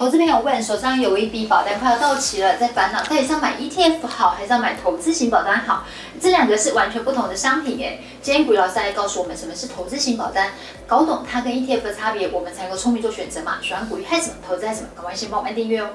投资朋友问，手上有一笔保单快要到期了，在烦恼到底是要买 ETF 好，还是要买投资型保单好？这两个是完全不同的商品诶。今天股鱼老师来告诉我们什么是投资型保单，搞懂它跟 ETF 的差别，我们才能够聪明做选择嘛。喜欢股鱼还是什么？投资还是什么？赶快先帮我们订阅哦。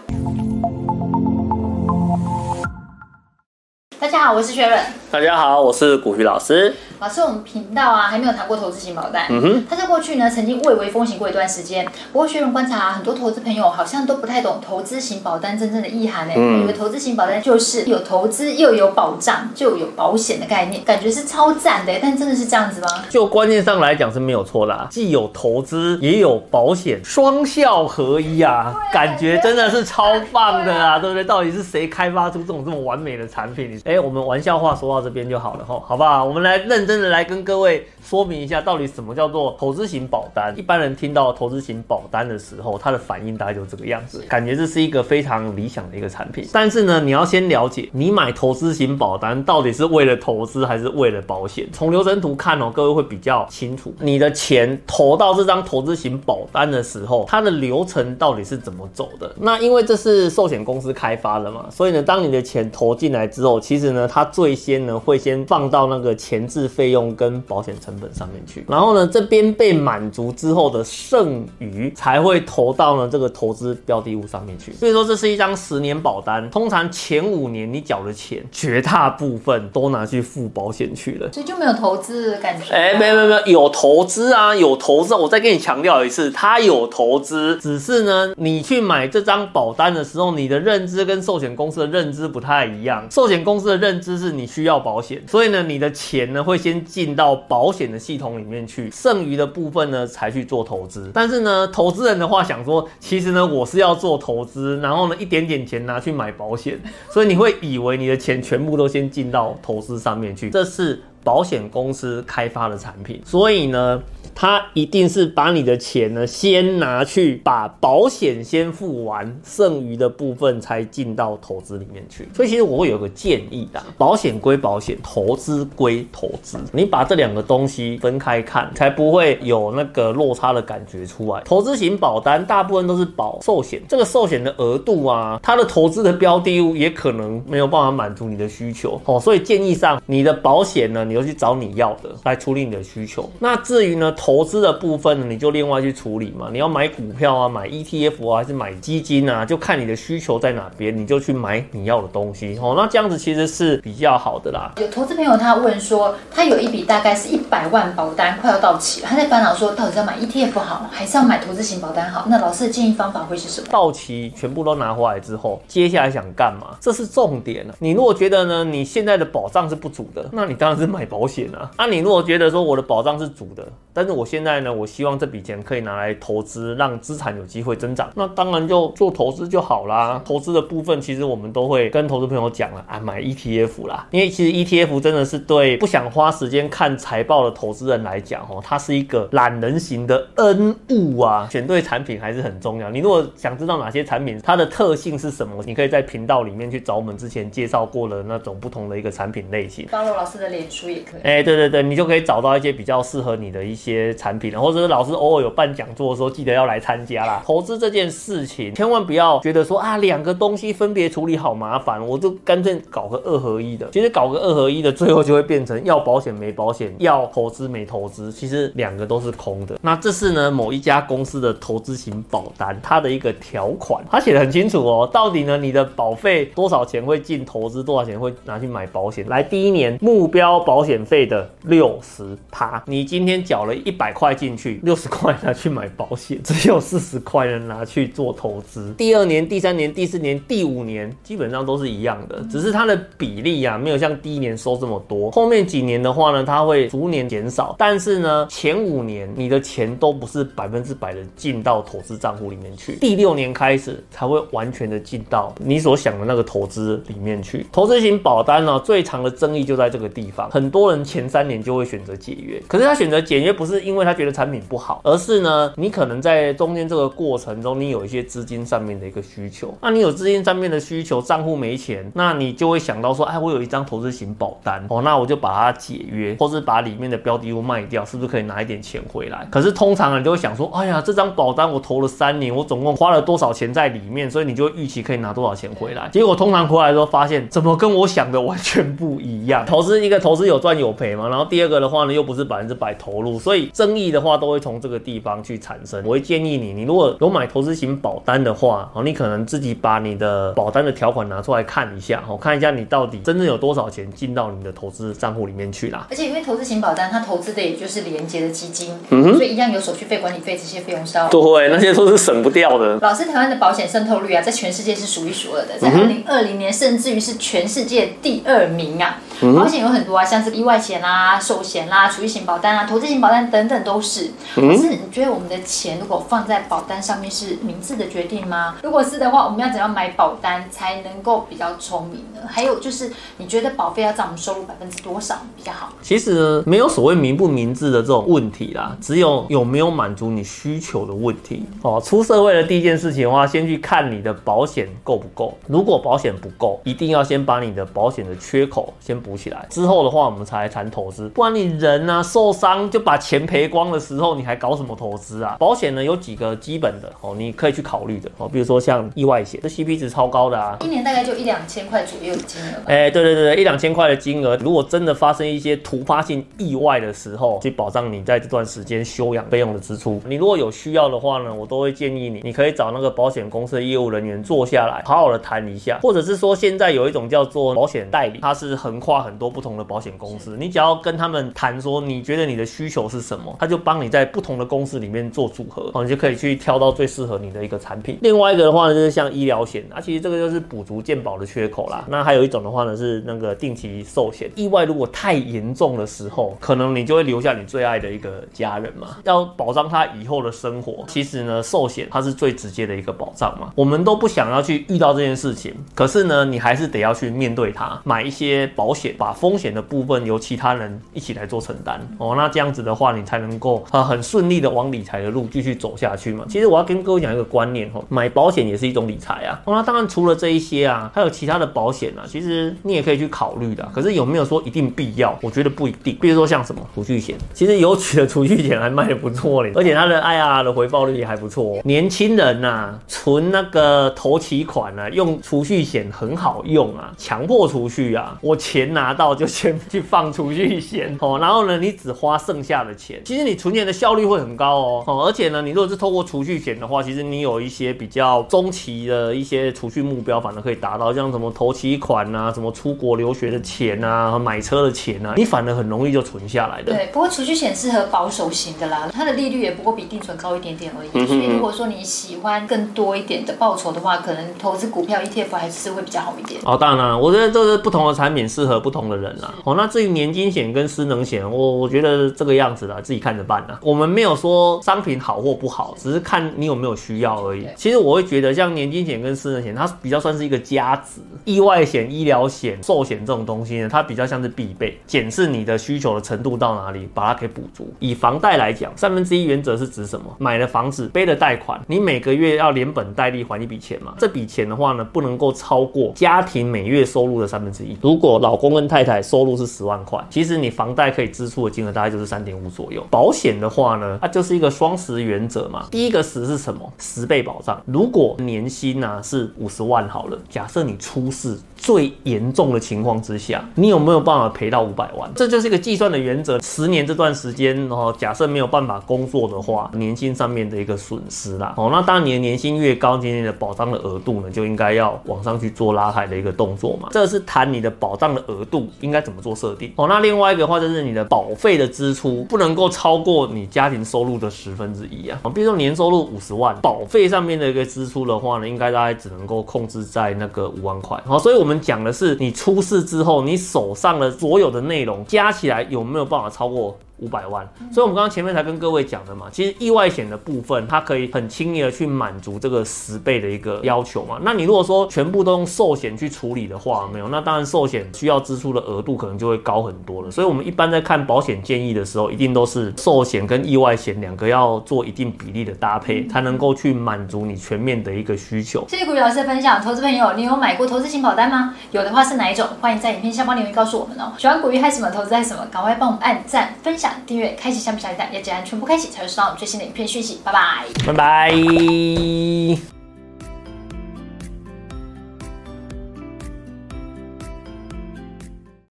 大家好，我是雪伦。大家好，我是古鱼老师。老师，我们频道啊还没有谈过投资型保单。嗯哼，它在过去呢曾经蔚为风行过一段时间。不过学员观察啊，很多投资朋友好像都不太懂投资型保单真正的意涵呢。嗯，以为投资型保单就是有投资又有保障，就有保险的概念，感觉是超赞的。但真的是这样子吗？就观念上来讲是没有错啦，既有投资也有保险，双效合一啊，感觉真的是超棒的啊，对不对？到底是谁开发出这种这么完美的产品？哎，我们玩笑话说到这边就好了哈，好不好？我们来认真的来跟各位。说明一下到底什么叫做投资型保单。一般人听到投资型保单的时候，他的反应大概就这个样子，感觉这是一个非常理想的一个产品。但是呢，你要先了解，你买投资型保单到底是为了投资还是为了保险？从流程图看哦，各位会比较清楚，你的钱投到这张投资型保单的时候，它的流程到底是怎么走的？那因为这是寿险公司开发的嘛，所以呢，当你的钱投进来之后，其实呢，它最先呢会先放到那个前置费用跟保保险成本上面去，然后呢，这边被满足之后的剩余才会投到呢这个投资标的物上面去。所以说，这是一张十年保单，通常前五年你缴的钱，绝大部分都拿去付保险去了，所以就没有投资的感觉。哎，没有没有没有，有投资啊，有投资。我再跟你强调一次，它有投资，只是呢，你去买这张保单的时候，你的认知跟寿险公司的认知不太一样。寿险公司的认知是你需要保险，所以呢，你的钱呢会先进到。保险的系统里面去，剩余的部分呢才去做投资。但是呢，投资人的话想说，其实呢我是要做投资，然后呢一点点钱拿去买保险，所以你会以为你的钱全部都先进到投资上面去，这是保险公司开发的产品，所以呢。他一定是把你的钱呢，先拿去把保险先付完，剩余的部分才进到投资里面去。所以其实我会有个建议的，保险归保险，投资归投资，你把这两个东西分开看，才不会有那个落差的感觉出来。投资型保单大部分都是保寿险，这个寿险的额度啊，它的投资的标的物也可能没有办法满足你的需求哦，所以建议上你的保险呢，你就去找你要的来处理你的需求。那至于呢？投资的部分呢，你就另外去处理嘛。你要买股票啊，买 ETF 啊，还是买基金啊？就看你的需求在哪边，你就去买你要的东西。哦，那这样子其实是比较好的啦。有投资朋友他问说，他有一笔大概是一百万保单快要到期了，他在烦恼说，到底是要买 ETF 好，还是要买投资型保单好？那老师的建议方法会是什么？到期全部都拿回来之后，接下来想干嘛？这是重点啊。你如果觉得呢，你现在的保障是不足的，那你当然是买保险啊。那你如果觉得说我的保障是足的，但是我现在呢，我希望这笔钱可以拿来投资，让资产有机会增长。那当然就做投资就好啦。投资的部分，其实我们都会跟投资朋友讲了啊，买 ETF 啦。因为其实 ETF 真的是对不想花时间看财报的投资人来讲，哦，它是一个懒人型的恩物啊。选对产品还是很重要。你如果想知道哪些产品它的特性是什么，你可以在频道里面去找我们之前介绍过的那种不同的一个产品类型。高楼老师的脸书也可以。哎，对对对，你就可以找到一些比较适合你的一些产品，或者是老师偶尔有办讲座的时候，记得要来参加啦。投资这件事情，千万不要觉得说啊，两个东西分别处理好麻烦，我就干脆搞个二合一的。其实搞个二合一的，最后就会变成要保险没保险，要投资没投资，其实两个都是空的。那这是呢，某一家公司的投资型保单，它的一个条款，它写得很清楚哦。到底呢，你的保费多少钱会进投资，多少钱会拿去买保险？来，第一年目标保险费的六十趴，你今天缴了一百块进去。六十块拿去买保险，只有四十块呢拿去做投资。第二年、第三年、第四年、第五年基本上都是一样的，只是它的比例啊，没有像第一年收这么多。后面几年的话呢，它会逐年减少。但是呢，前五年你的钱都不是百分之百的进到投资账户里面去，第六年开始才会完全的进到你所想的那个投资里面去。投资型保单呢，最长的争议就在这个地方，很多人前三年就会选择解约，可是他选择解约不是因为他觉得产品不好，而是呢，你可能在中间这个过程中，你有一些资金上面的一个需求。那你有资金上面的需求，账户没钱，那你就会想到说，哎，我有一张投资型保单哦，那我就把它解约，或是把里面的标的物卖掉，是不是可以拿一点钱回来？可是通常你就会想说，哎呀，这张保单我投了三年，我总共花了多少钱在里面，所以你就预期可以拿多少钱回来。结果通常回来之后发现，怎么跟我想的完全不一样？投资一个投资有赚有赔嘛，然后第二个的话呢，又不是百分之百投入，所以以争议的话都会从这个地方去产生。我会建议你，你如果有买投资型保单的话，哦，你可能自己把你的保单的条款拿出来看一下，哦，看一下你到底真正有多少钱进到你的投资账户里面去啦。而且因为投资型保单，它投资的也就是连接的基金，嗯哼，所以一样有手续费、管理费这些费用是要对，那些都是省不掉的。老师，台湾的保险渗透率啊，在全世界是数一数二的，在二零二零年甚至于是全世界第二名啊。保险有很多啊，像是意外险啦、寿险啦、储蓄型保单啊、投资型保单等等都是。可是你觉得我们的钱如果放在保单上面是明智的决定吗？如果是的话，我们要怎样买保单才能够比较聪明呢？还有就是，你觉得保费要占我们收入百分之多少比较好？其实没有所谓明不明智的这种问题啦，只有有没有满足你需求的问题。哦，出社会的第一件事情的话，先去看你的保险够不够。如果保险不够，一定要先把你的保险的缺口先补起来。之后的话，我们才谈投资。不然你人啊受伤就把钱赔光的时候，你还搞什么投资啊？保险呢有几个基本的哦，你可以去考虑的哦，比如说像意外险，这 CP 值超高的啊，一年大概就一两千块左右的金额。哎、欸，对对对，一两千块的金额，如果真的发生一些突发性意外的时候，去保障你在这段时间休养备用的支出。你如果有需要的话呢，我都会建议你，你可以找那个保险公司的业务人员坐下来，好好的谈一下，或者是说现在有一种叫做保险代理，它是横跨很多不同的保险公司，你只要跟他们谈说，你觉得你的需求是什么，他就帮你在不同的公司里面做组合，哦你就可以去挑到最适合你的一个产品。另外一个的话呢，就是像医疗险，那其实这个就是补足健保的缺口啦。那还有一种的话呢，是那个定期寿险，意外如果太严重的时候，可能你就会留下你最爱的一个家人嘛，要保障他以后的生活。其实呢，寿险它是最直接的一个保障嘛，我们都不想要去遇到这件事情，可是呢，你还是得要去面对它，买一些保险，把风险的部分由其他人一起来做承担哦，那这样子的话，你才能够啊很顺利的往理财的路继续走下去嘛。其实我要跟各位讲一个观念哦，买保险也是一种理财啊。那当然除了这一些啊，还有其他的保险啊，其实你也可以去考虑的。可是有没有说一定必要？我觉得不一定。比如说像什么储蓄险，其实有取的储蓄险还卖的不错嘞，而且它的 IR 的回报率也还不错。年轻人呐、存那个头期款啊，用储蓄险很好用啊，强迫储蓄啊，我钱拿到就先去放储蓄险 哦，然后呢，你只花剩下的钱，其实你存钱的效率会很高哦哦，而且呢，你如果是透过储蓄险的话，其实你有一些比较中期的一些储蓄目标，反而可以达到，像什么投期款啊，什么出国留学的钱啊，买车的钱啊，你反而很容易就存下来的。对，不过储蓄险适合保守型的啦，它的利率也不过比定存高一点点而已。嗯、所以如果说你喜欢更多一点的报酬的话，可能投资股票 ETF 还是会比较好一点。哦，当然了，我觉得这是不同的产品适合不同的人啦。哦，那至于年金险跟失能险，我我觉得这个样子啦，自己看着办啦。我们没有说商品好或不好，只是看你有没有需要而已。其实我会觉得，像年金险跟失能险，它比较算是一个加值。意外险、医疗险、寿险这种东西呢，它比较像是必备。检视你的需求的程度到哪里，把它给补足。以房贷来讲，三分之一原则是指什么？买了房子，背了贷款，你每个月要连本带利还一笔钱嘛？这笔钱的话呢，不能够超过家庭每月收入的三分之一。如果老公问太太收入是十万块，其实你房贷可以支出的金额大概就是三点五左右。保险的话呢，它就是一个双十原则嘛。第一个十是什么？十倍保障。如果年薪呢、是五十万好了，假设你出事。最严重的情况之下，你有没有办法赔到五百万？这就是一个计算的原则。十年这段时间，然后假设没有办法工作的话，年薪上面的一个损失啦。哦，那当然你的年薪越高，今年的保障的额度呢，就应该要往上去做拉抬的一个动作嘛。这是谈你的保障的额度应该怎么做设定。哦，那另外一个话就是你的保费的支出不能够超过你家庭收入的十分之一啊。比如说年收入五十万，保费上面的一个支出的话呢，应该大概只能够控制在那个五万块。好，所以我们。讲的是你出事之后，你手上的所有的内容加起来有没有办法超过五百万。所以，我们刚刚前面才跟各位讲的嘛，其实意外险的部分，它可以很轻易的去满足这个十倍的一个要求嘛。那你如果说全部都用寿险去处理的话，没有，那当然寿险需要支出的额度可能就会高很多了。所以，我们一般在看保险建议的时候，一定都是寿险跟意外险两个要做一定比例的搭配，才能够去满足你全面的一个需求。谢谢古玉老师的分享，投资朋友，你有买过投资型保单吗？有的话是哪一种？欢迎在影片下方留言告诉我们哦。喜欢古玉还是什么投资还是什么？赶快帮我们按赞、分享、订阅、开启下面小铃铛，要记得全部开启才会收到我们最新的影片讯息。拜拜，拜拜。